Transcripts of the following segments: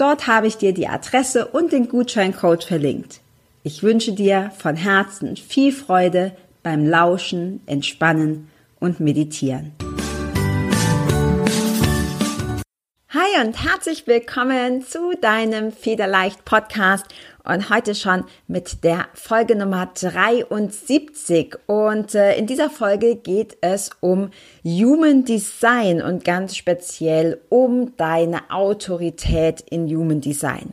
Dort habe ich dir die Adresse und den Gutscheincode verlinkt. Ich wünsche dir von Herzen viel Freude beim Lauschen, Entspannen und Meditieren. Hi und herzlich willkommen zu deinem Federleicht Podcast und heute schon mit der Folge Nummer 73. Und äh, in dieser Folge geht es um Human Design und ganz speziell um deine Autorität in Human Design.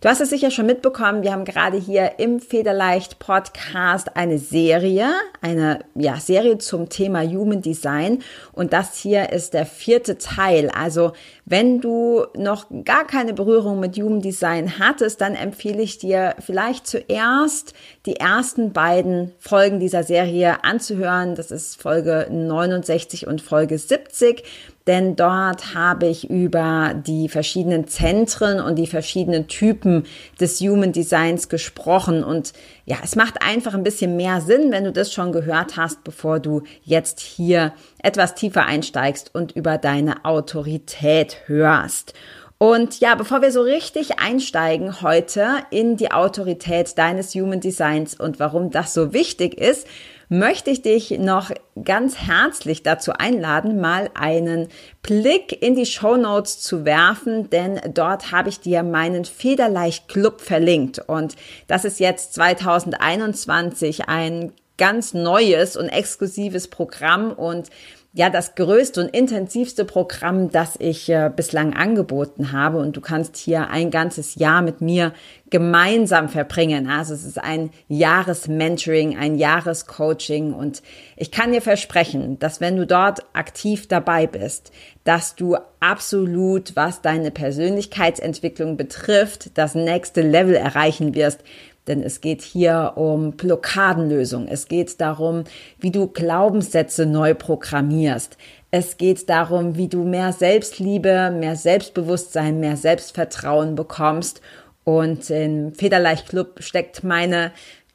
Du hast es sicher schon mitbekommen, wir haben gerade hier im Federleicht Podcast eine Serie, eine ja, Serie zum Thema Human Design und das hier ist der vierte Teil. Also, wenn du noch gar keine Berührung mit Human Design hattest, dann empfehle ich dir vielleicht zuerst die ersten beiden Folgen dieser Serie anzuhören. Das ist Folge 69 und Folge 70 denn dort habe ich über die verschiedenen Zentren und die verschiedenen Typen des Human Designs gesprochen. Und ja, es macht einfach ein bisschen mehr Sinn, wenn du das schon gehört hast, bevor du jetzt hier etwas tiefer einsteigst und über deine Autorität hörst. Und ja, bevor wir so richtig einsteigen heute in die Autorität deines Human Designs und warum das so wichtig ist, möchte ich dich noch ganz herzlich dazu einladen, mal einen Blick in die Show Notes zu werfen, denn dort habe ich dir meinen Federleicht Club verlinkt und das ist jetzt 2021 ein ganz neues und exklusives Programm und ja das größte und intensivste Programm, das ich äh, bislang angeboten habe. Und du kannst hier ein ganzes Jahr mit mir gemeinsam verbringen. Also es ist ein Jahresmentoring, ein Jahrescoaching. Und ich kann dir versprechen, dass wenn du dort aktiv dabei bist, dass du absolut, was deine Persönlichkeitsentwicklung betrifft, das nächste Level erreichen wirst, denn es geht hier um Blockadenlösung. Es geht darum, wie du Glaubenssätze neu programmierst. Es geht darum, wie du mehr Selbstliebe, mehr Selbstbewusstsein, mehr Selbstvertrauen bekommst. Und im Federleicht Club steckt meine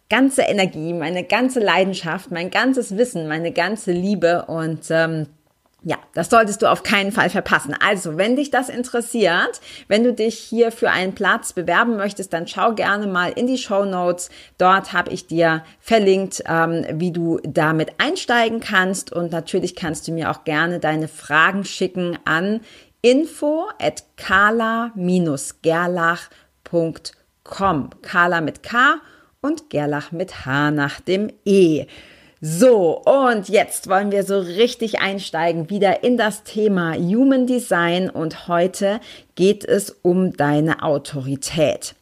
ganze Energie, meine ganze Leidenschaft, mein ganzes Wissen, meine ganze Liebe und ähm, ja, das solltest du auf keinen Fall verpassen. Also, wenn dich das interessiert, wenn du dich hier für einen Platz bewerben möchtest, dann schau gerne mal in die Show Notes. Dort habe ich dir verlinkt, ähm, wie du damit einsteigen kannst. Und natürlich kannst du mir auch gerne deine Fragen schicken an info at kala-gerlach.com. Kala mit K und Gerlach mit H nach dem E. So, und jetzt wollen wir so richtig einsteigen wieder in das Thema Human Design und heute geht es um deine Autorität.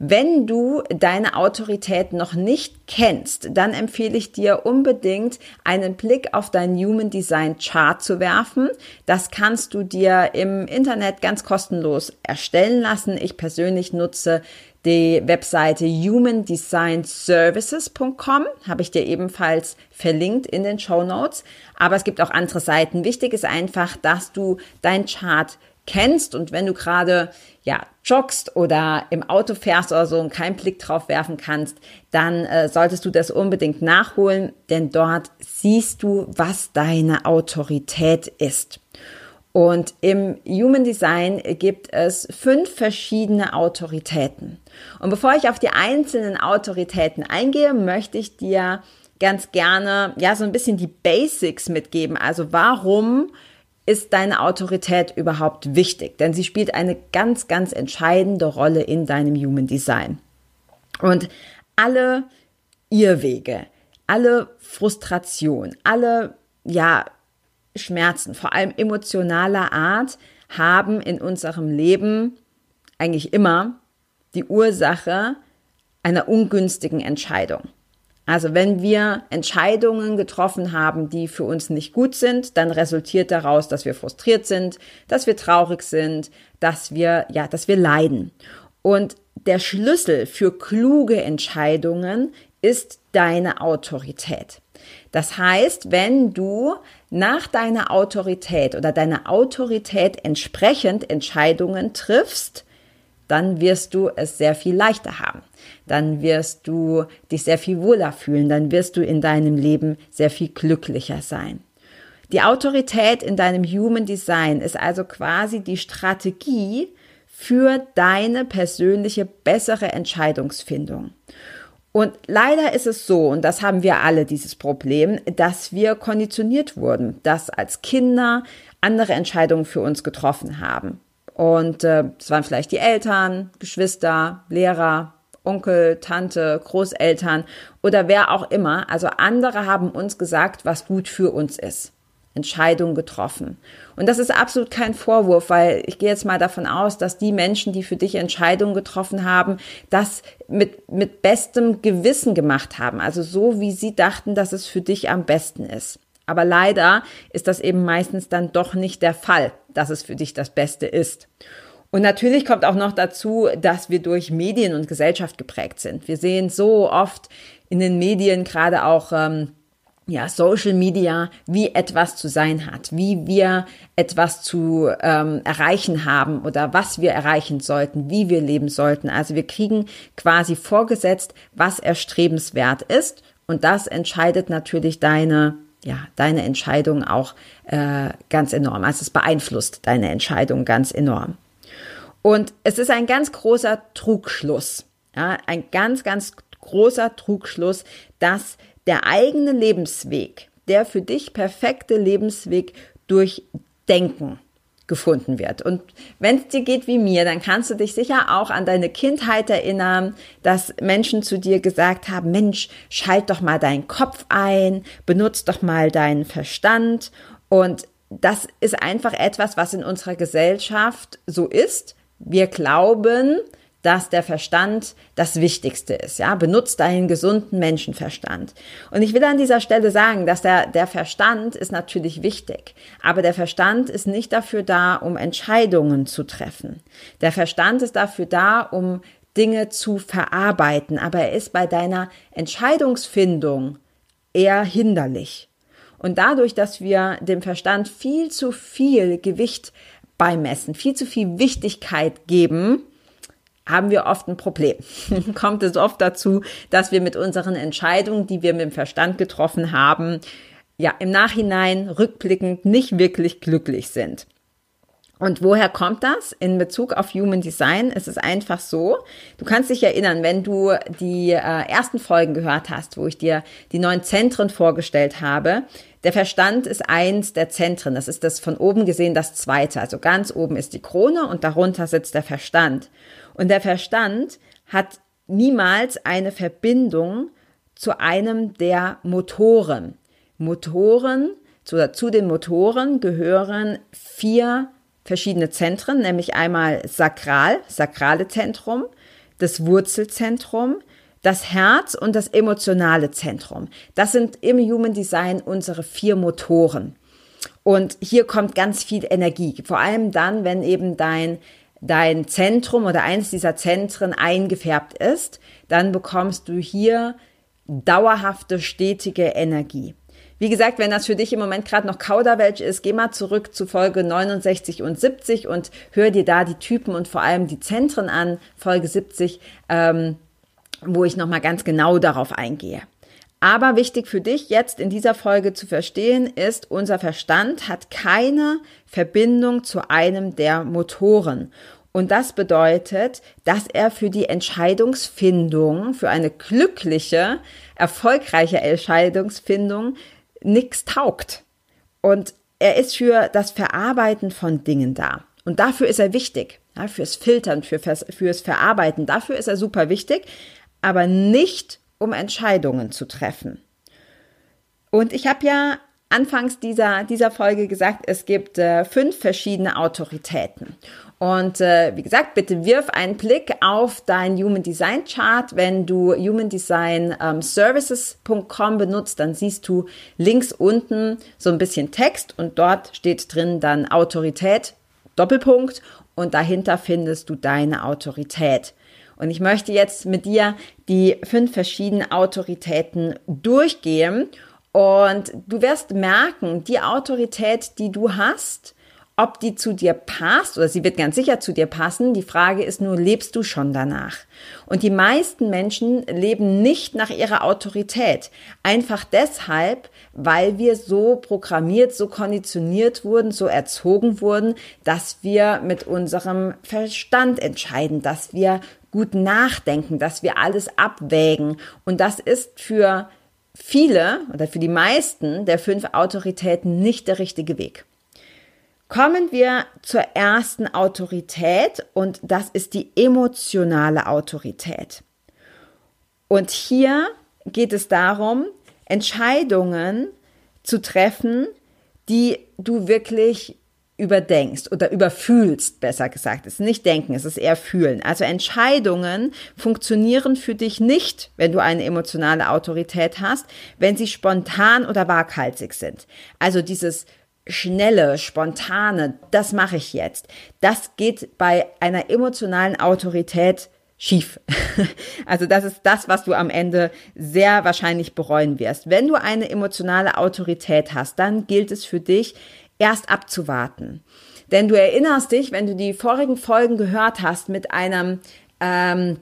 Wenn du deine Autorität noch nicht kennst, dann empfehle ich dir unbedingt einen Blick auf dein Human Design Chart zu werfen. Das kannst du dir im Internet ganz kostenlos erstellen lassen. Ich persönlich nutze die Webseite humandesignservices.com habe ich dir ebenfalls verlinkt in den Show Notes. Aber es gibt auch andere Seiten. Wichtig ist einfach, dass du dein Chart kennst und wenn du gerade ja joggst oder im Auto fährst oder so und keinen Blick drauf werfen kannst, dann äh, solltest du das unbedingt nachholen, denn dort siehst du, was deine Autorität ist. Und im Human Design gibt es fünf verschiedene Autoritäten. Und bevor ich auf die einzelnen Autoritäten eingehe, möchte ich dir ganz gerne, ja, so ein bisschen die Basics mitgeben. Also warum ist deine Autorität überhaupt wichtig? Denn sie spielt eine ganz, ganz entscheidende Rolle in deinem Human Design. Und alle Irrwege, alle Frustration, alle, ja, Schmerzen, vor allem emotionaler Art, haben in unserem Leben eigentlich immer die Ursache einer ungünstigen Entscheidung. Also wenn wir Entscheidungen getroffen haben, die für uns nicht gut sind, dann resultiert daraus, dass wir frustriert sind, dass wir traurig sind, dass wir, ja, dass wir leiden. Und der Schlüssel für kluge Entscheidungen ist deine Autorität. Das heißt, wenn du nach deiner Autorität oder deiner Autorität entsprechend Entscheidungen triffst, dann wirst du es sehr viel leichter haben. Dann wirst du dich sehr viel wohler fühlen. Dann wirst du in deinem Leben sehr viel glücklicher sein. Die Autorität in deinem Human Design ist also quasi die Strategie für deine persönliche bessere Entscheidungsfindung. Und leider ist es so, und das haben wir alle dieses Problem, dass wir konditioniert wurden, dass als Kinder andere Entscheidungen für uns getroffen haben. Und äh, es waren vielleicht die Eltern, Geschwister, Lehrer, Onkel, Tante, Großeltern oder wer auch immer. Also andere haben uns gesagt, was gut für uns ist. Entscheidungen getroffen. Und das ist absolut kein Vorwurf, weil ich gehe jetzt mal davon aus, dass die Menschen, die für dich Entscheidungen getroffen haben, das mit, mit bestem Gewissen gemacht haben. Also so, wie sie dachten, dass es für dich am besten ist. Aber leider ist das eben meistens dann doch nicht der Fall, dass es für dich das Beste ist. Und natürlich kommt auch noch dazu, dass wir durch Medien und Gesellschaft geprägt sind. Wir sehen so oft in den Medien gerade auch ähm, ja, Social Media, wie etwas zu sein hat, wie wir etwas zu ähm, erreichen haben oder was wir erreichen sollten, wie wir leben sollten. Also wir kriegen quasi vorgesetzt, was erstrebenswert ist und das entscheidet natürlich deine ja, deine Entscheidung auch äh, ganz enorm. Also es beeinflusst deine Entscheidung ganz enorm. Und es ist ein ganz großer Trugschluss, ja, ein ganz, ganz großer Trugschluss, dass der eigene Lebensweg, der für dich perfekte Lebensweg durch Denken gefunden wird. Und wenn es dir geht wie mir, dann kannst du dich sicher auch an deine Kindheit erinnern, dass Menschen zu dir gesagt haben, Mensch, schalt doch mal deinen Kopf ein, benutz doch mal deinen Verstand. Und das ist einfach etwas, was in unserer Gesellschaft so ist. Wir glauben, dass der Verstand das Wichtigste ist. Ja, benutzt deinen gesunden Menschenverstand. Und ich will an dieser Stelle sagen, dass der, der Verstand ist natürlich wichtig, aber der Verstand ist nicht dafür da, um Entscheidungen zu treffen. Der Verstand ist dafür da, um Dinge zu verarbeiten, aber er ist bei deiner Entscheidungsfindung eher hinderlich. Und dadurch, dass wir dem Verstand viel zu viel Gewicht beimessen, viel zu viel Wichtigkeit geben, haben wir oft ein Problem. Kommt es oft dazu, dass wir mit unseren Entscheidungen, die wir mit dem Verstand getroffen haben, ja, im Nachhinein rückblickend nicht wirklich glücklich sind. Und woher kommt das? In Bezug auf Human Design ist es einfach so. Du kannst dich erinnern, wenn du die äh, ersten Folgen gehört hast, wo ich dir die neuen Zentren vorgestellt habe. Der Verstand ist eins der Zentren. Das ist das von oben gesehen das zweite. Also ganz oben ist die Krone und darunter sitzt der Verstand. Und der Verstand hat niemals eine Verbindung zu einem der Motoren. Motoren, zu, zu den Motoren gehören vier verschiedene Zentren, nämlich einmal Sakral, sakrale Zentrum, das Wurzelzentrum, das Herz und das emotionale Zentrum. Das sind im Human Design unsere vier Motoren. Und hier kommt ganz viel Energie, vor allem dann, wenn eben dein dein Zentrum oder eins dieser Zentren eingefärbt ist, dann bekommst du hier dauerhafte, stetige Energie. Wie gesagt, wenn das für dich im Moment gerade noch Kauderwelsch ist, geh mal zurück zu Folge 69 und 70 und hör dir da die Typen und vor allem die Zentren an, Folge 70, ähm, wo ich nochmal ganz genau darauf eingehe. Aber wichtig für dich jetzt in dieser Folge zu verstehen ist, unser Verstand hat keine Verbindung zu einem der Motoren. Und das bedeutet, dass er für die Entscheidungsfindung, für eine glückliche, erfolgreiche Entscheidungsfindung nichts taugt. Und er ist für das Verarbeiten von Dingen da. Und dafür ist er wichtig. Ja, fürs Filtern, für, fürs Verarbeiten. Dafür ist er super wichtig, aber nicht um Entscheidungen zu treffen. Und ich habe ja anfangs dieser, dieser Folge gesagt, es gibt äh, fünf verschiedene Autoritäten. Und äh, wie gesagt, bitte wirf einen Blick auf dein Human Design Chart. Wenn du humandesignservices.com ähm, benutzt, dann siehst du links unten so ein bisschen Text und dort steht drin dann Autorität, Doppelpunkt und dahinter findest du deine Autorität. Und ich möchte jetzt mit dir die fünf verschiedenen Autoritäten durchgehen und du wirst merken, die Autorität, die du hast, ob die zu dir passt oder sie wird ganz sicher zu dir passen. Die Frage ist nur, lebst du schon danach? Und die meisten Menschen leben nicht nach ihrer Autorität. Einfach deshalb, weil wir so programmiert, so konditioniert wurden, so erzogen wurden, dass wir mit unserem Verstand entscheiden, dass wir gut nachdenken, dass wir alles abwägen. Und das ist für viele oder für die meisten der fünf Autoritäten nicht der richtige Weg. Kommen wir zur ersten Autorität und das ist die emotionale Autorität. Und hier geht es darum, Entscheidungen zu treffen, die du wirklich überdenkst oder überfühlst, besser gesagt. Es ist nicht denken, es ist eher fühlen. Also Entscheidungen funktionieren für dich nicht, wenn du eine emotionale Autorität hast, wenn sie spontan oder waghalsig sind. Also dieses schnelle, spontane, das mache ich jetzt. Das geht bei einer emotionalen Autorität schief. Also das ist das, was du am Ende sehr wahrscheinlich bereuen wirst. Wenn du eine emotionale Autorität hast, dann gilt es für dich, erst abzuwarten. Denn du erinnerst dich, wenn du die vorigen Folgen gehört hast, mit einem ähm,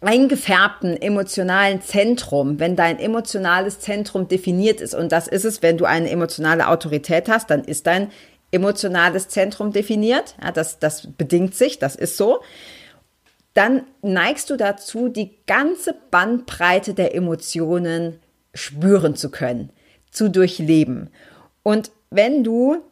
eingefärbten emotionalen Zentrum, wenn dein emotionales Zentrum definiert ist, und das ist es, wenn du eine emotionale Autorität hast, dann ist dein emotionales Zentrum definiert, ja, das, das bedingt sich, das ist so, dann neigst du dazu, die ganze Bandbreite der Emotionen spüren zu können, zu durchleben. Und wenn du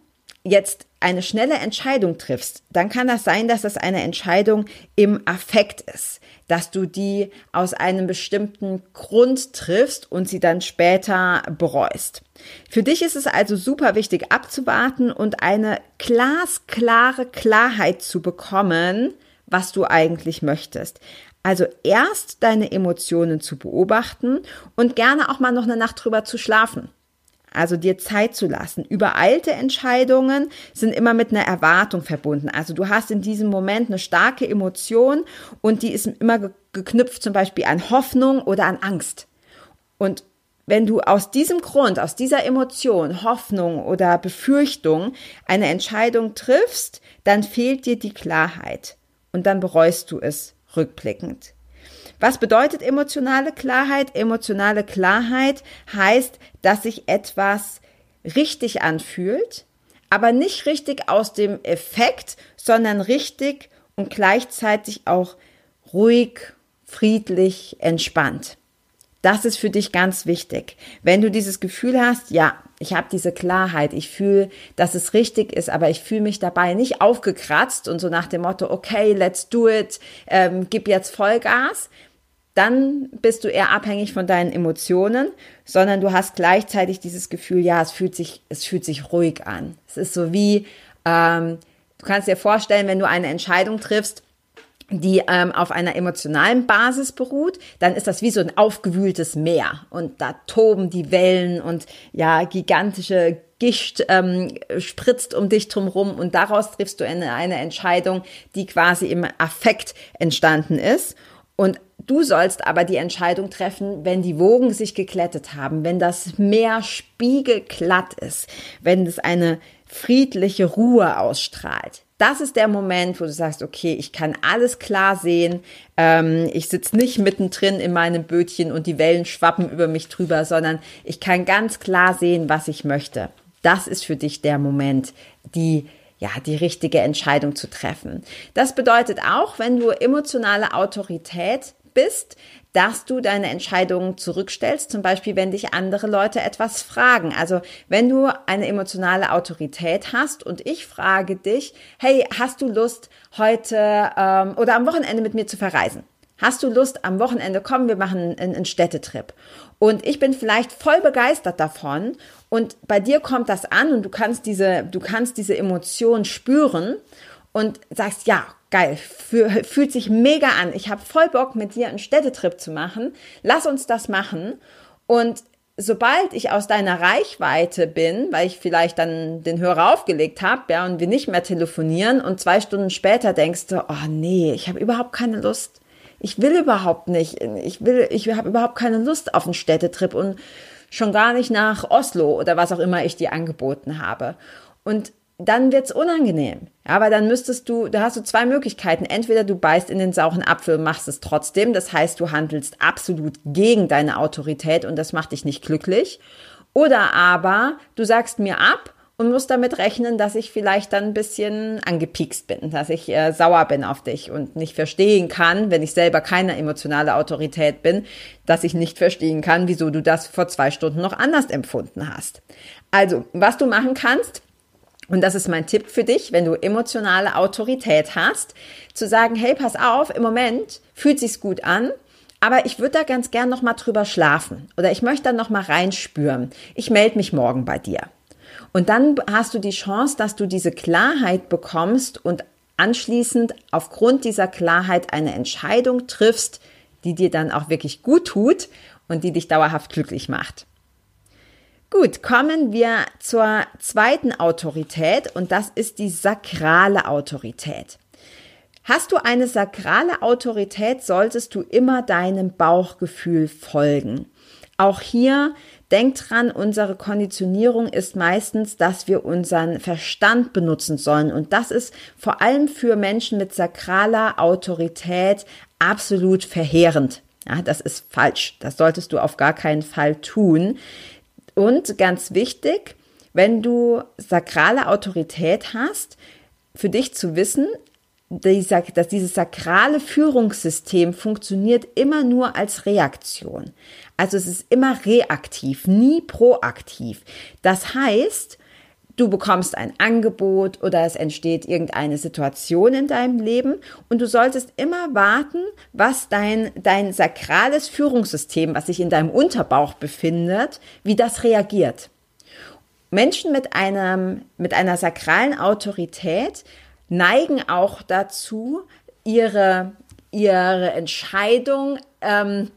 jetzt eine schnelle Entscheidung triffst, dann kann das sein, dass das eine Entscheidung im Affekt ist, dass du die aus einem bestimmten Grund triffst und sie dann später bereust. Für dich ist es also super wichtig abzuwarten und eine glasklare Klarheit zu bekommen, was du eigentlich möchtest. Also erst deine Emotionen zu beobachten und gerne auch mal noch eine Nacht drüber zu schlafen also dir Zeit zu lassen. Übereilte Entscheidungen sind immer mit einer Erwartung verbunden. Also du hast in diesem Moment eine starke Emotion und die ist immer geknüpft zum Beispiel an Hoffnung oder an Angst. Und wenn du aus diesem Grund, aus dieser Emotion, Hoffnung oder Befürchtung eine Entscheidung triffst, dann fehlt dir die Klarheit und dann bereust du es rückblickend. Was bedeutet emotionale Klarheit? Emotionale Klarheit heißt, dass sich etwas richtig anfühlt, aber nicht richtig aus dem Effekt, sondern richtig und gleichzeitig auch ruhig, friedlich, entspannt. Das ist für dich ganz wichtig. Wenn du dieses Gefühl hast, ja, ich habe diese Klarheit, ich fühle, dass es richtig ist, aber ich fühle mich dabei nicht aufgekratzt und so nach dem Motto, okay, let's do it, ähm, gib jetzt Vollgas, dann bist du eher abhängig von deinen Emotionen, sondern du hast gleichzeitig dieses Gefühl, ja, es fühlt sich, es fühlt sich ruhig an. Es ist so wie, ähm, du kannst dir vorstellen, wenn du eine Entscheidung triffst, die ähm, auf einer emotionalen Basis beruht, dann ist das wie so ein aufgewühltes Meer und da toben die Wellen und ja, gigantische Gischt ähm, spritzt um dich drumherum und daraus triffst du eine, eine Entscheidung, die quasi im Affekt entstanden ist. Und du sollst aber die Entscheidung treffen, wenn die Wogen sich geklettet haben, wenn das Meer spiegelglatt ist, wenn es eine friedliche Ruhe ausstrahlt. Das ist der Moment, wo du sagst, okay, ich kann alles klar sehen. Ähm, ich sitze nicht mittendrin in meinem Bötchen und die Wellen schwappen über mich drüber, sondern ich kann ganz klar sehen, was ich möchte. Das ist für dich der Moment, die ja, die richtige Entscheidung zu treffen. Das bedeutet auch, wenn du emotionale Autorität bist, dass du deine Entscheidungen zurückstellst, zum Beispiel wenn dich andere Leute etwas fragen. Also wenn du eine emotionale Autorität hast und ich frage dich, hey, hast du Lust heute ähm, oder am Wochenende mit mir zu verreisen? Hast du Lust am Wochenende, komm, wir machen einen, einen Städtetrip. Und ich bin vielleicht voll begeistert davon und bei dir kommt das an und du kannst diese, du kannst diese Emotion spüren und sagst, ja, geil, fühlt sich mega an. Ich habe voll Bock, mit dir einen Städtetrip zu machen. Lass uns das machen. Und sobald ich aus deiner Reichweite bin, weil ich vielleicht dann den Hörer aufgelegt habe, ja, und wir nicht mehr telefonieren und zwei Stunden später denkst du, oh nee, ich habe überhaupt keine Lust. Ich will überhaupt nicht. Ich will, ich habe überhaupt keine Lust auf einen Städtetrip und schon gar nicht nach Oslo oder was auch immer ich dir angeboten habe. Und dann wird's unangenehm. Aber dann müsstest du, da hast du zwei Möglichkeiten. Entweder du beißt in den sauren Apfel und machst es trotzdem. Das heißt, du handelst absolut gegen deine Autorität und das macht dich nicht glücklich. Oder aber du sagst mir ab und musst damit rechnen, dass ich vielleicht dann ein bisschen angepiekst bin, dass ich äh, sauer bin auf dich und nicht verstehen kann, wenn ich selber keine emotionale Autorität bin, dass ich nicht verstehen kann, wieso du das vor zwei Stunden noch anders empfunden hast. Also, was du machen kannst, und das ist mein Tipp für dich, wenn du emotionale Autorität hast, zu sagen, hey, pass auf, im Moment fühlt sich's gut an, aber ich würde da ganz gern noch mal drüber schlafen oder ich möchte da noch mal reinspüren. Ich melde mich morgen bei dir. Und dann hast du die Chance, dass du diese Klarheit bekommst und anschließend aufgrund dieser Klarheit eine Entscheidung triffst, die dir dann auch wirklich gut tut und die dich dauerhaft glücklich macht. Gut, kommen wir zur zweiten Autorität und das ist die sakrale Autorität. Hast du eine sakrale Autorität, solltest du immer deinem Bauchgefühl folgen. Auch hier denk dran, unsere Konditionierung ist meistens, dass wir unseren Verstand benutzen sollen. Und das ist vor allem für Menschen mit sakraler Autorität absolut verheerend. Ja, das ist falsch. Das solltest du auf gar keinen Fall tun. Und ganz wichtig, wenn du sakrale Autorität hast, für dich zu wissen, dass dieses sakrale Führungssystem funktioniert immer nur als Reaktion. Also es ist immer reaktiv, nie proaktiv. Das heißt, du bekommst ein Angebot oder es entsteht irgendeine Situation in deinem Leben und du solltest immer warten, was dein, dein sakrales Führungssystem, was sich in deinem Unterbauch befindet, wie das reagiert. Menschen mit einem, mit einer sakralen Autorität neigen auch dazu, ihre, ihre Entscheidung ähm,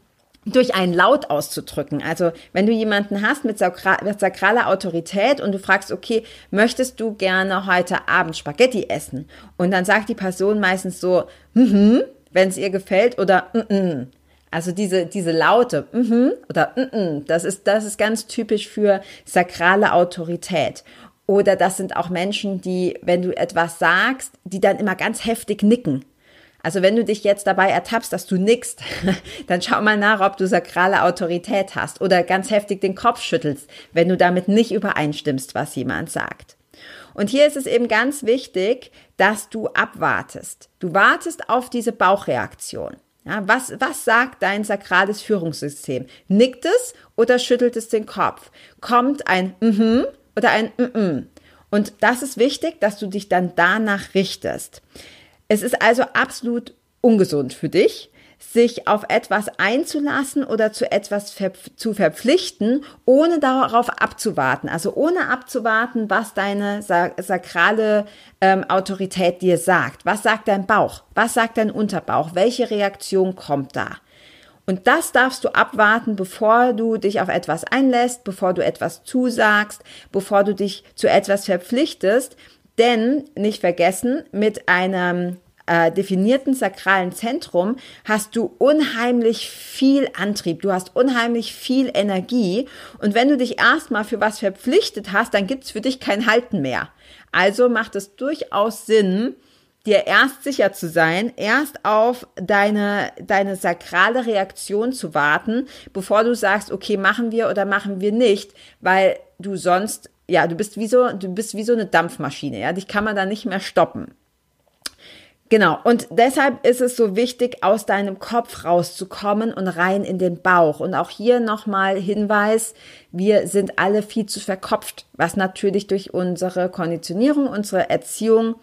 durch einen Laut auszudrücken. Also wenn du jemanden hast mit, sakra mit sakraler Autorität und du fragst, okay, möchtest du gerne heute Abend Spaghetti essen? Und dann sagt die Person meistens so, mhm, wenn es ihr gefällt oder mhm. Also diese, diese Laute, mhm oder mhm, das ist, das ist ganz typisch für sakrale Autorität. Oder das sind auch Menschen, die, wenn du etwas sagst, die dann immer ganz heftig nicken. Also wenn du dich jetzt dabei ertappst, dass du nickst, dann schau mal nach, ob du sakrale Autorität hast oder ganz heftig den Kopf schüttelst, wenn du damit nicht übereinstimmst, was jemand sagt. Und hier ist es eben ganz wichtig, dass du abwartest. Du wartest auf diese Bauchreaktion. Ja, was, was sagt dein sakrales Führungssystem? Nickt es oder schüttelt es den Kopf? Kommt ein mhm oder ein mhm? Und das ist wichtig, dass du dich dann danach richtest. Es ist also absolut ungesund für dich, sich auf etwas einzulassen oder zu etwas ver zu verpflichten, ohne darauf abzuwarten. Also ohne abzuwarten, was deine sakrale ähm, Autorität dir sagt. Was sagt dein Bauch? Was sagt dein Unterbauch? Welche Reaktion kommt da? Und das darfst du abwarten, bevor du dich auf etwas einlässt, bevor du etwas zusagst, bevor du dich zu etwas verpflichtest, denn nicht vergessen, mit einem äh, definierten sakralen Zentrum hast du unheimlich viel Antrieb, du hast unheimlich viel Energie und wenn du dich erstmal für was verpflichtet hast, dann gibt's für dich kein Halten mehr. Also macht es durchaus Sinn, dir erst sicher zu sein, erst auf deine, deine sakrale Reaktion zu warten, bevor du sagst, okay, machen wir oder machen wir nicht, weil du sonst ja, du bist wie so, du bist wie so eine Dampfmaschine, ja, dich kann man da nicht mehr stoppen. Genau, und deshalb ist es so wichtig, aus deinem Kopf rauszukommen und rein in den Bauch. Und auch hier nochmal Hinweis, wir sind alle viel zu verkopft, was natürlich durch unsere Konditionierung, unsere Erziehung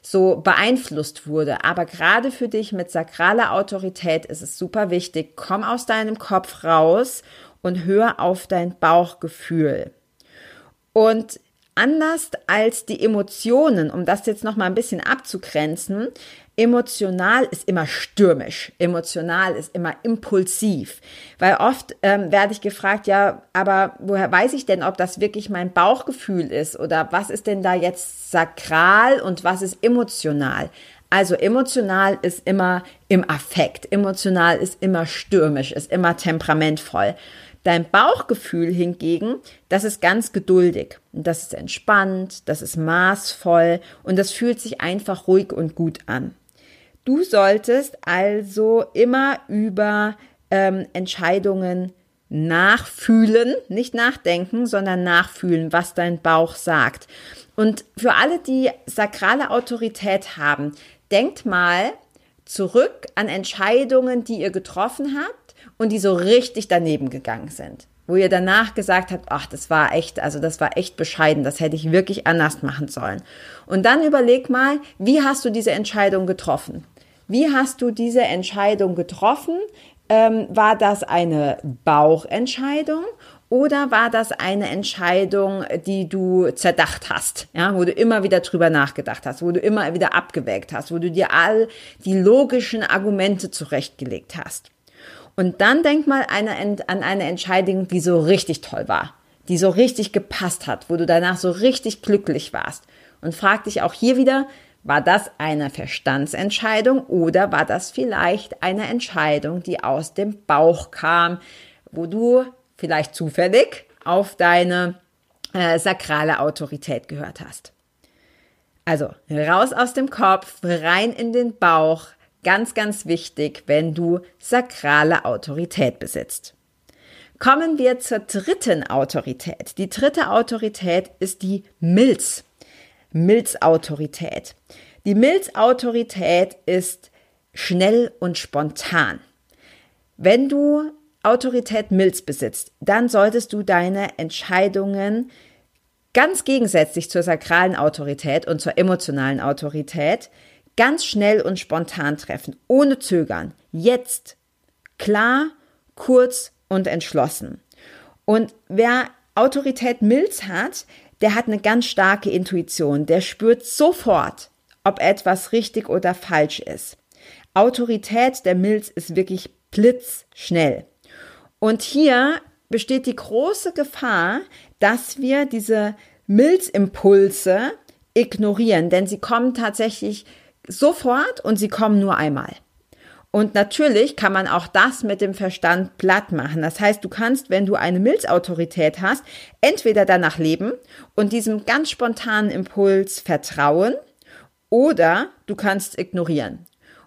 so beeinflusst wurde. Aber gerade für dich mit sakraler Autorität ist es super wichtig, komm aus deinem Kopf raus und hör auf dein Bauchgefühl. Und anders als die Emotionen, um das jetzt noch mal ein bisschen abzugrenzen, Emotional ist immer stürmisch, emotional ist immer impulsiv, weil oft ähm, werde ich gefragt, ja, aber woher weiß ich denn, ob das wirklich mein Bauchgefühl ist oder was ist denn da jetzt sakral und was ist emotional? Also emotional ist immer im Affekt, emotional ist immer stürmisch, ist immer temperamentvoll. Dein Bauchgefühl hingegen, das ist ganz geduldig und das ist entspannt, das ist maßvoll und das fühlt sich einfach ruhig und gut an. Du solltest also immer über ähm, Entscheidungen nachfühlen, nicht nachdenken, sondern nachfühlen, was dein Bauch sagt. Und für alle, die sakrale Autorität haben, denkt mal zurück an Entscheidungen, die ihr getroffen habt und die so richtig daneben gegangen sind. Wo ihr danach gesagt habt, ach, das war echt, also das war echt bescheiden, das hätte ich wirklich anders machen sollen. Und dann überleg mal, wie hast du diese Entscheidung getroffen? Wie hast du diese Entscheidung getroffen? Ähm, war das eine Bauchentscheidung oder war das eine Entscheidung, die du zerdacht hast, ja, wo du immer wieder drüber nachgedacht hast, wo du immer wieder abgewägt hast, wo du dir all die logischen Argumente zurechtgelegt hast? Und dann denk mal an eine Entscheidung, die so richtig toll war, die so richtig gepasst hat, wo du danach so richtig glücklich warst. Und frag dich auch hier wieder, war das eine Verstandsentscheidung oder war das vielleicht eine Entscheidung, die aus dem Bauch kam, wo du vielleicht zufällig auf deine äh, sakrale Autorität gehört hast? Also raus aus dem Kopf, rein in den Bauch. Ganz, ganz wichtig, wenn du sakrale Autorität besitzt. Kommen wir zur dritten Autorität. Die dritte Autorität ist die Milz. Milzautorität. Die Milzautorität ist schnell und spontan. Wenn du Autorität Milz besitzt, dann solltest du deine Entscheidungen ganz gegensätzlich zur sakralen Autorität und zur emotionalen Autorität ganz schnell und spontan treffen, ohne Zögern. Jetzt. Klar, kurz und entschlossen. Und wer Autorität Milz hat, der hat eine ganz starke Intuition, der spürt sofort, ob etwas richtig oder falsch ist. Autorität der Milz ist wirklich blitzschnell. Und hier besteht die große Gefahr, dass wir diese Milzimpulse ignorieren, denn sie kommen tatsächlich sofort und sie kommen nur einmal. Und natürlich kann man auch das mit dem Verstand platt machen. Das heißt, du kannst, wenn du eine Milzautorität hast, entweder danach leben und diesem ganz spontanen Impuls vertrauen oder du kannst ignorieren.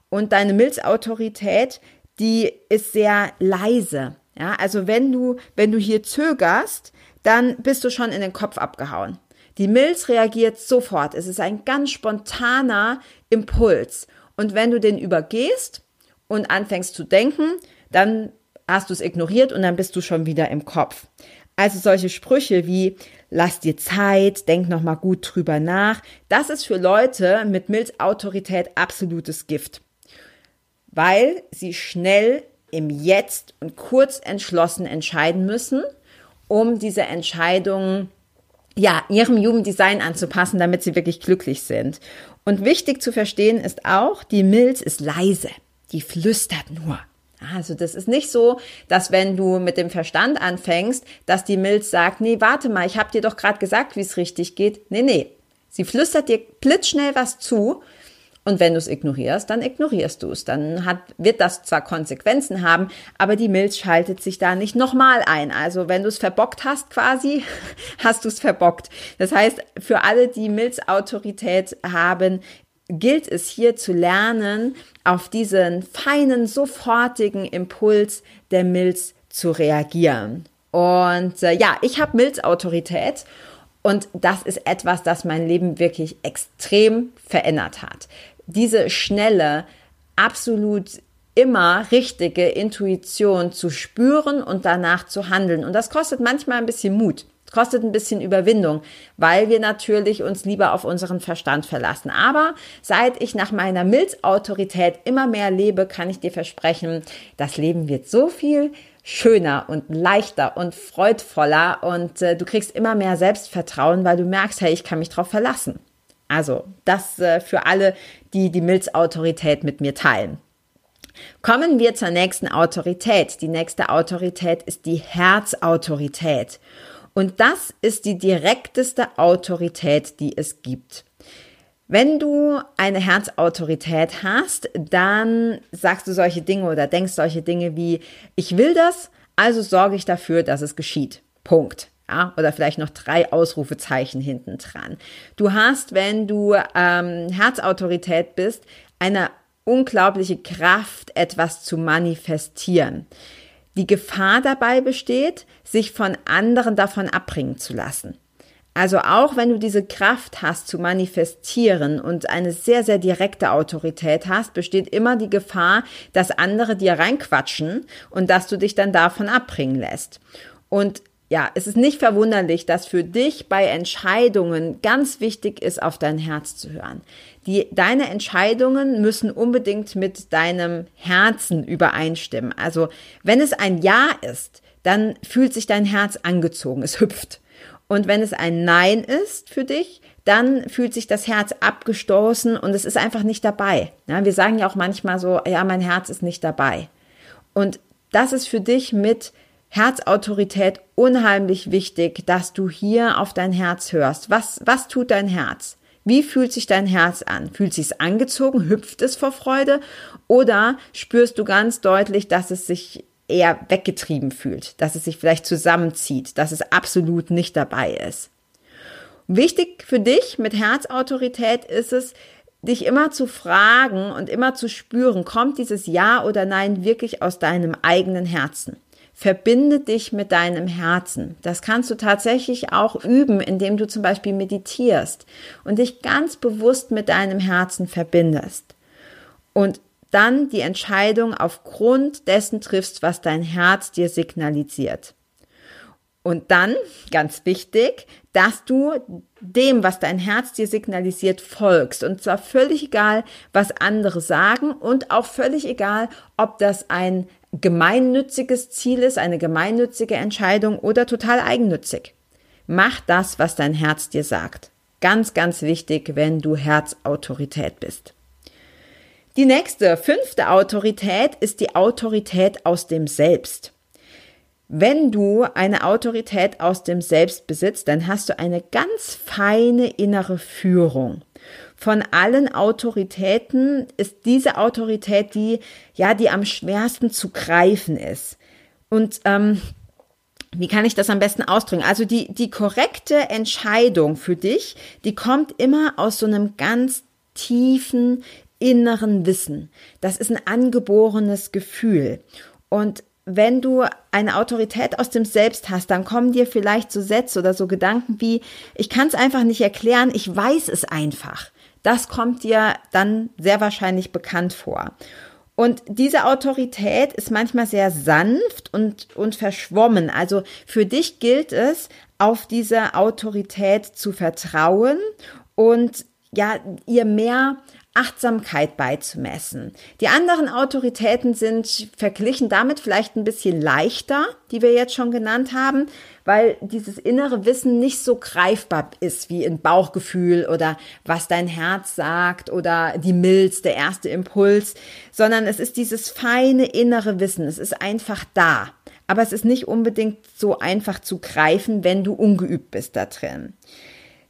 Und deine Milzautorität, die ist sehr leise. Ja, also wenn du, wenn du hier zögerst, dann bist du schon in den Kopf abgehauen. Die Milz reagiert sofort. Es ist ein ganz spontaner Impuls. Und wenn du den übergehst, und anfängst zu denken, dann hast du es ignoriert und dann bist du schon wieder im Kopf. Also solche Sprüche wie lass dir Zeit, denk noch mal gut drüber nach, das ist für Leute mit Milzautorität absolutes Gift. Weil sie schnell im Jetzt und kurz entschlossen entscheiden müssen, um diese Entscheidungen ja, ihrem Jugenddesign anzupassen, damit sie wirklich glücklich sind. Und wichtig zu verstehen ist auch, die Milz ist leise die flüstert nur. Also das ist nicht so, dass wenn du mit dem Verstand anfängst, dass die Milz sagt, nee, warte mal, ich habe dir doch gerade gesagt, wie es richtig geht. Nee, nee. Sie flüstert dir blitzschnell was zu und wenn du es ignorierst, dann ignorierst du es. Dann hat, wird das zwar Konsequenzen haben, aber die Milz schaltet sich da nicht nochmal ein. Also wenn du es verbockt hast quasi, hast du es verbockt. Das heißt, für alle, die Milzautorität haben, gilt es hier zu lernen, auf diesen feinen, sofortigen Impuls der Milz zu reagieren. Und äh, ja, ich habe Milzautorität und das ist etwas, das mein Leben wirklich extrem verändert hat. Diese schnelle, absolut immer richtige Intuition zu spüren und danach zu handeln. Und das kostet manchmal ein bisschen Mut kostet ein bisschen Überwindung, weil wir natürlich uns lieber auf unseren Verstand verlassen. Aber seit ich nach meiner Milzautorität immer mehr lebe, kann ich dir versprechen, das Leben wird so viel schöner und leichter und freudvoller und äh, du kriegst immer mehr Selbstvertrauen, weil du merkst, hey, ich kann mich drauf verlassen. Also, das äh, für alle, die die Milzautorität mit mir teilen. Kommen wir zur nächsten Autorität. Die nächste Autorität ist die Herzautorität. Und das ist die direkteste Autorität, die es gibt. Wenn du eine Herzautorität hast, dann sagst du solche Dinge oder denkst solche Dinge wie, ich will das, also sorge ich dafür, dass es geschieht. Punkt. Ja, oder vielleicht noch drei Ausrufezeichen hinten dran. Du hast, wenn du ähm, Herzautorität bist, eine unglaubliche Kraft, etwas zu manifestieren. Die Gefahr dabei besteht, sich von anderen davon abbringen zu lassen. Also auch wenn du diese Kraft hast zu manifestieren und eine sehr, sehr direkte Autorität hast, besteht immer die Gefahr, dass andere dir reinquatschen und dass du dich dann davon abbringen lässt. Und ja, es ist nicht verwunderlich, dass für dich bei Entscheidungen ganz wichtig ist, auf dein Herz zu hören. Die, deine Entscheidungen müssen unbedingt mit deinem Herzen übereinstimmen. Also, wenn es ein Ja ist, dann fühlt sich dein Herz angezogen, es hüpft. Und wenn es ein Nein ist für dich, dann fühlt sich das Herz abgestoßen und es ist einfach nicht dabei. Ja, wir sagen ja auch manchmal so, ja, mein Herz ist nicht dabei. Und das ist für dich mit Herzautorität unheimlich wichtig, dass du hier auf dein Herz hörst. Was, was tut dein Herz? Wie fühlt sich dein Herz an? Fühlt sich angezogen? Hüpft es vor Freude? Oder spürst du ganz deutlich, dass es sich eher weggetrieben fühlt, dass es sich vielleicht zusammenzieht, dass es absolut nicht dabei ist? Wichtig für dich mit Herzautorität ist es, dich immer zu fragen und immer zu spüren, kommt dieses Ja oder Nein wirklich aus deinem eigenen Herzen? Verbinde dich mit deinem Herzen. Das kannst du tatsächlich auch üben, indem du zum Beispiel meditierst und dich ganz bewusst mit deinem Herzen verbindest. Und dann die Entscheidung aufgrund dessen triffst, was dein Herz dir signalisiert. Und dann, ganz wichtig, dass du dem, was dein Herz dir signalisiert, folgst. Und zwar völlig egal, was andere sagen und auch völlig egal, ob das ein gemeinnütziges Ziel ist, eine gemeinnützige Entscheidung oder total eigennützig. Mach das, was dein Herz dir sagt. Ganz, ganz wichtig, wenn du Herzautorität bist. Die nächste, fünfte Autorität ist die Autorität aus dem Selbst. Wenn du eine Autorität aus dem Selbst besitzt, dann hast du eine ganz feine innere Führung von allen Autoritäten ist diese Autorität die, ja, die am schwersten zu greifen ist. Und ähm, wie kann ich das am besten ausdrücken? Also die, die korrekte Entscheidung für dich, die kommt immer aus so einem ganz tiefen inneren Wissen. Das ist ein angeborenes Gefühl. Und wenn du eine Autorität aus dem Selbst hast, dann kommen dir vielleicht so Sätze oder so Gedanken wie, ich kann es einfach nicht erklären, ich weiß es einfach. Das kommt dir dann sehr wahrscheinlich bekannt vor. Und diese Autorität ist manchmal sehr sanft und, und verschwommen. Also für dich gilt es, auf diese Autorität zu vertrauen und ja, ihr mehr Achtsamkeit beizumessen. Die anderen Autoritäten sind verglichen damit vielleicht ein bisschen leichter, die wir jetzt schon genannt haben, weil dieses innere Wissen nicht so greifbar ist wie ein Bauchgefühl oder was dein Herz sagt oder die Milz, der erste Impuls, sondern es ist dieses feine innere Wissen. Es ist einfach da. Aber es ist nicht unbedingt so einfach zu greifen, wenn du ungeübt bist da drin.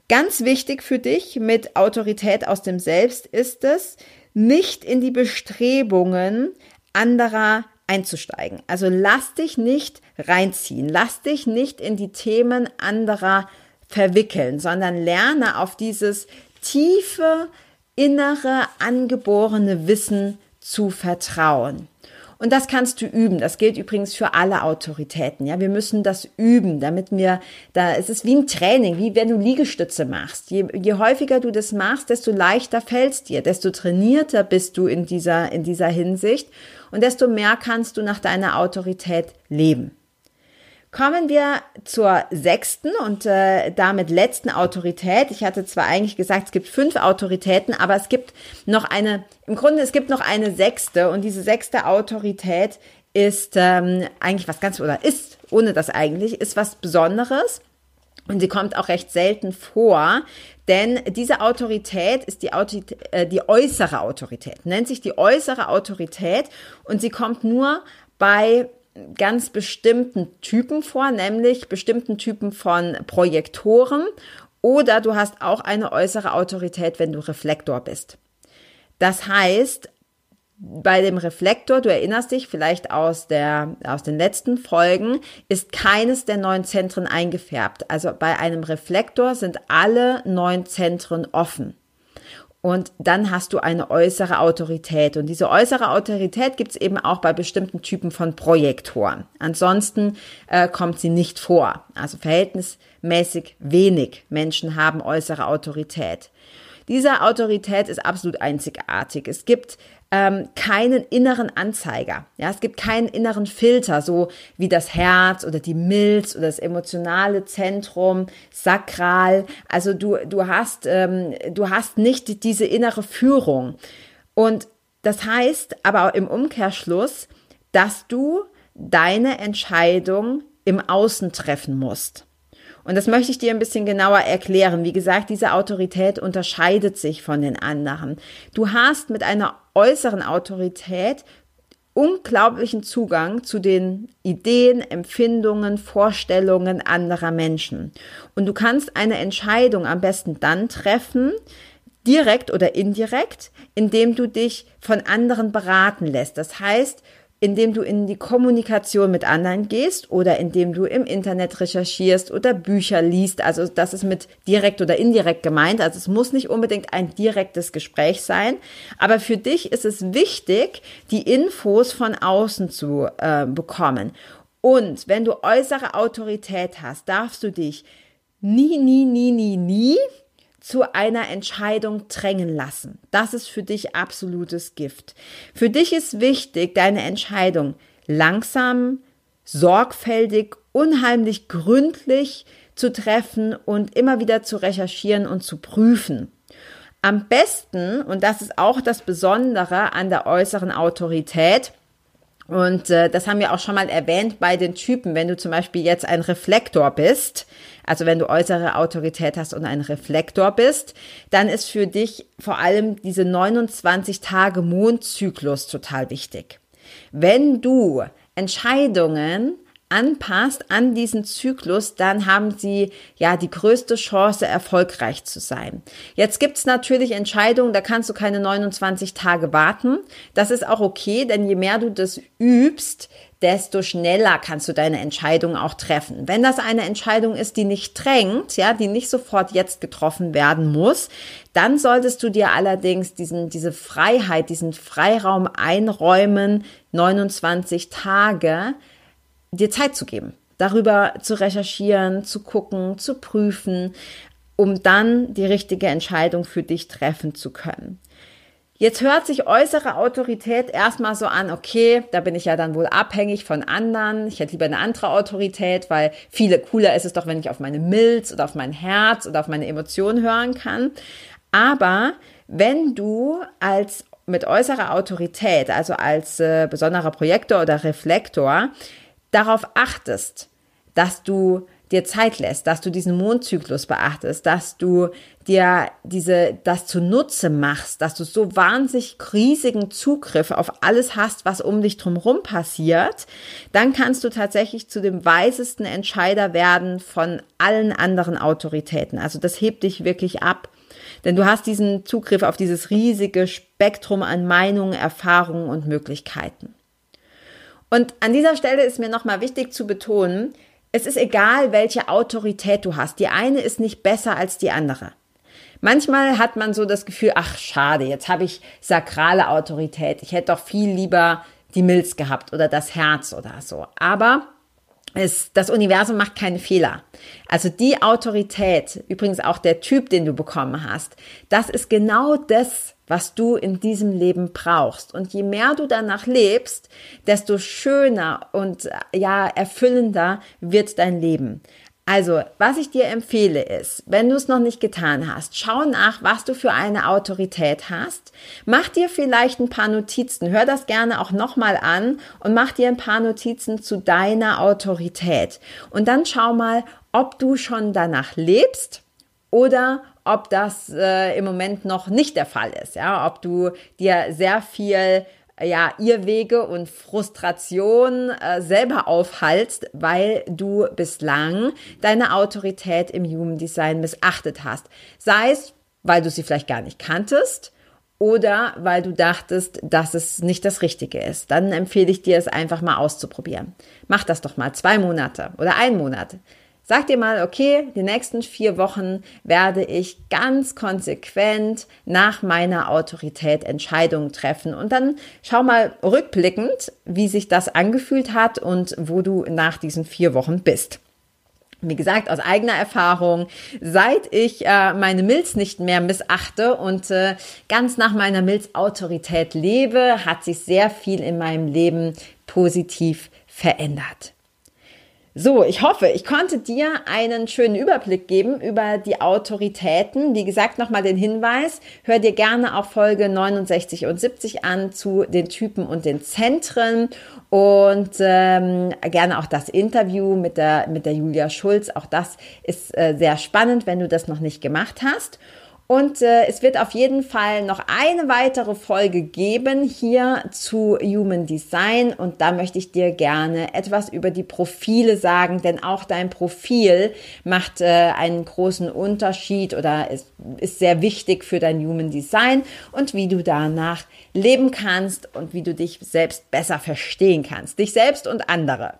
Ganz wichtig für dich mit Autorität aus dem Selbst ist es, nicht in die Bestrebungen anderer einzusteigen. Also lass dich nicht reinziehen, lass dich nicht in die Themen anderer verwickeln, sondern lerne auf dieses tiefe, innere, angeborene Wissen zu vertrauen. Und das kannst du üben. Das gilt übrigens für alle Autoritäten. Ja, wir müssen das üben, damit wir da, es ist wie ein Training, wie wenn du Liegestütze machst. Je, je häufiger du das machst, desto leichter fällst dir, desto trainierter bist du in dieser, in dieser Hinsicht und desto mehr kannst du nach deiner Autorität leben. Kommen wir zur sechsten und äh, damit letzten Autorität. Ich hatte zwar eigentlich gesagt, es gibt fünf Autoritäten, aber es gibt noch eine, im Grunde es gibt noch eine sechste und diese sechste Autorität ist ähm, eigentlich was ganz, oder ist, ohne das eigentlich, ist was Besonderes. Und sie kommt auch recht selten vor, denn diese Autorität ist die, Autorität, äh, die äußere Autorität, nennt sich die äußere Autorität und sie kommt nur bei ganz bestimmten Typen vor, nämlich bestimmten Typen von Projektoren oder du hast auch eine äußere Autorität, wenn du Reflektor bist. Das heißt, bei dem Reflektor, du erinnerst dich vielleicht aus, der, aus den letzten Folgen, ist keines der neun Zentren eingefärbt. Also bei einem Reflektor sind alle neun Zentren offen. Und dann hast du eine äußere Autorität. Und diese äußere Autorität gibt es eben auch bei bestimmten Typen von Projektoren. Ansonsten äh, kommt sie nicht vor. Also verhältnismäßig wenig Menschen haben äußere Autorität. Diese Autorität ist absolut einzigartig. Es gibt ähm, keinen inneren Anzeiger. Ja, es gibt keinen inneren Filter, so wie das Herz oder die Milz oder das emotionale Zentrum, sakral. Also du, du hast, ähm, du hast nicht diese innere Führung. Und das heißt aber im Umkehrschluss, dass du deine Entscheidung im Außen treffen musst. Und das möchte ich dir ein bisschen genauer erklären. Wie gesagt, diese Autorität unterscheidet sich von den anderen. Du hast mit einer äußeren Autorität unglaublichen Zugang zu den Ideen, Empfindungen, Vorstellungen anderer Menschen. Und du kannst eine Entscheidung am besten dann treffen, direkt oder indirekt, indem du dich von anderen beraten lässt. Das heißt, indem du in die Kommunikation mit anderen gehst oder indem du im Internet recherchierst oder Bücher liest. Also das ist mit direkt oder indirekt gemeint. Also es muss nicht unbedingt ein direktes Gespräch sein. Aber für dich ist es wichtig, die Infos von außen zu äh, bekommen. Und wenn du äußere Autorität hast, darfst du dich nie, nie, nie, nie, nie zu einer Entscheidung drängen lassen. Das ist für dich absolutes Gift. Für dich ist wichtig, deine Entscheidung langsam, sorgfältig, unheimlich gründlich zu treffen und immer wieder zu recherchieren und zu prüfen. Am besten, und das ist auch das Besondere an der äußeren Autorität, und äh, das haben wir auch schon mal erwähnt bei den Typen. Wenn du zum Beispiel jetzt ein Reflektor bist, also wenn du äußere Autorität hast und ein Reflektor bist, dann ist für dich vor allem diese 29 Tage Mondzyklus total wichtig. Wenn du Entscheidungen anpasst an diesen Zyklus, dann haben sie ja die größte Chance, erfolgreich zu sein. Jetzt gibt's natürlich Entscheidungen, da kannst du keine 29 Tage warten. Das ist auch okay, denn je mehr du das übst, desto schneller kannst du deine Entscheidung auch treffen. Wenn das eine Entscheidung ist, die nicht drängt, ja, die nicht sofort jetzt getroffen werden muss, dann solltest du dir allerdings diesen, diese Freiheit, diesen Freiraum einräumen, 29 Tage, dir Zeit zu geben, darüber zu recherchieren, zu gucken, zu prüfen, um dann die richtige Entscheidung für dich treffen zu können. Jetzt hört sich äußere Autorität erstmal so an, okay, da bin ich ja dann wohl abhängig von anderen. Ich hätte lieber eine andere Autorität, weil viele cooler ist es doch, wenn ich auf meine Milz oder auf mein Herz oder auf meine Emotionen hören kann. Aber wenn du als mit äußerer Autorität, also als äh, besonderer Projektor oder Reflektor, darauf achtest, dass du dir Zeit lässt, dass du diesen Mondzyklus beachtest, dass du dir diese, das zunutze machst, dass du so wahnsinnig riesigen Zugriff auf alles hast, was um dich drumherum passiert, dann kannst du tatsächlich zu dem weisesten Entscheider werden von allen anderen Autoritäten. Also das hebt dich wirklich ab. Denn du hast diesen Zugriff auf dieses riesige Spektrum an Meinungen, Erfahrungen und Möglichkeiten. Und an dieser Stelle ist mir nochmal wichtig zu betonen, es ist egal, welche Autorität du hast. Die eine ist nicht besser als die andere. Manchmal hat man so das Gefühl, ach schade, jetzt habe ich sakrale Autorität. Ich hätte doch viel lieber die Milz gehabt oder das Herz oder so. Aber ist, das Universum macht keine Fehler. Also die Autorität, übrigens auch der Typ, den du bekommen hast, das ist genau das, was du in diesem Leben brauchst. Und je mehr du danach lebst, desto schöner und ja, erfüllender wird dein Leben. Also, was ich dir empfehle ist, wenn du es noch nicht getan hast, schau nach, was du für eine Autorität hast. Mach dir vielleicht ein paar Notizen. Hör das gerne auch nochmal an und mach dir ein paar Notizen zu deiner Autorität. Und dann schau mal, ob du schon danach lebst oder ob das äh, im Moment noch nicht der Fall ist. Ja, ob du dir sehr viel ja, Irrwege und Frustration äh, selber aufhalst, weil du bislang deine Autorität im Human Design missachtet hast. Sei es, weil du sie vielleicht gar nicht kanntest oder weil du dachtest, dass es nicht das Richtige ist. Dann empfehle ich dir es einfach mal auszuprobieren. Mach das doch mal zwei Monate oder ein Monat. Sag dir mal, okay, die nächsten vier Wochen werde ich ganz konsequent nach meiner Autorität Entscheidungen treffen. Und dann schau mal rückblickend, wie sich das angefühlt hat und wo du nach diesen vier Wochen bist. Wie gesagt, aus eigener Erfahrung, seit ich äh, meine Milz nicht mehr missachte und äh, ganz nach meiner Milz-Autorität lebe, hat sich sehr viel in meinem Leben positiv verändert. So, ich hoffe, ich konnte dir einen schönen Überblick geben über die Autoritäten. Wie gesagt, nochmal den Hinweis, hör dir gerne auch Folge 69 und 70 an zu den Typen und den Zentren und ähm, gerne auch das Interview mit der, mit der Julia Schulz. Auch das ist äh, sehr spannend, wenn du das noch nicht gemacht hast. Und äh, es wird auf jeden Fall noch eine weitere Folge geben hier zu Human Design. Und da möchte ich dir gerne etwas über die Profile sagen, denn auch dein Profil macht äh, einen großen Unterschied oder ist, ist sehr wichtig für dein Human Design und wie du danach leben kannst und wie du dich selbst besser verstehen kannst. Dich selbst und andere.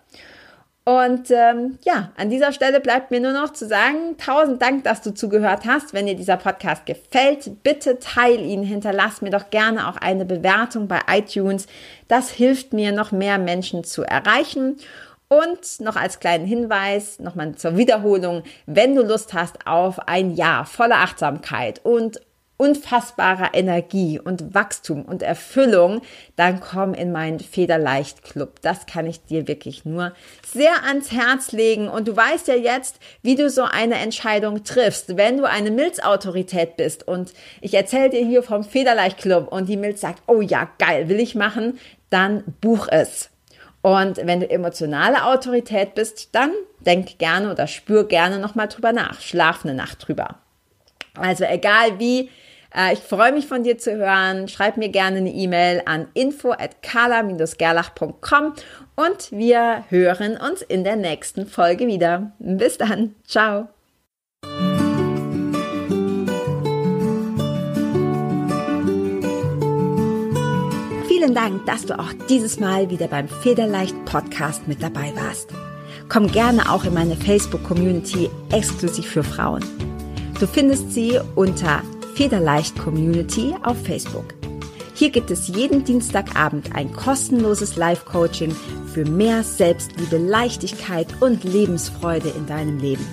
Und ähm, ja, an dieser Stelle bleibt mir nur noch zu sagen, tausend Dank, dass du zugehört hast. Wenn dir dieser Podcast gefällt, bitte teil ihn, hinterlass mir doch gerne auch eine Bewertung bei iTunes. Das hilft mir, noch mehr Menschen zu erreichen. Und noch als kleinen Hinweis, nochmal zur Wiederholung, wenn du Lust hast auf ein Jahr voller Achtsamkeit und unfassbarer Energie und Wachstum und Erfüllung, dann komm in meinen Federleicht Club. Das kann ich dir wirklich nur sehr ans Herz legen. Und du weißt ja jetzt, wie du so eine Entscheidung triffst. Wenn du eine Milzautorität bist und ich erzähle dir hier vom Federleicht Club und die Milz sagt, oh ja, geil, will ich machen, dann buch es. Und wenn du emotionale Autorität bist, dann denk gerne oder spür gerne nochmal drüber nach. Schlaf eine Nacht drüber. Also egal wie, ich freue mich von dir zu hören. Schreib mir gerne eine E-Mail an info at gerlachcom und wir hören uns in der nächsten Folge wieder. Bis dann. Ciao. Vielen Dank, dass du auch dieses Mal wieder beim Federleicht Podcast mit dabei warst. Komm gerne auch in meine Facebook-Community exklusiv für Frauen. Du findest sie unter Federleicht Community auf Facebook. Hier gibt es jeden Dienstagabend ein kostenloses Live-Coaching für mehr Selbstliebe, Leichtigkeit und Lebensfreude in deinem Leben.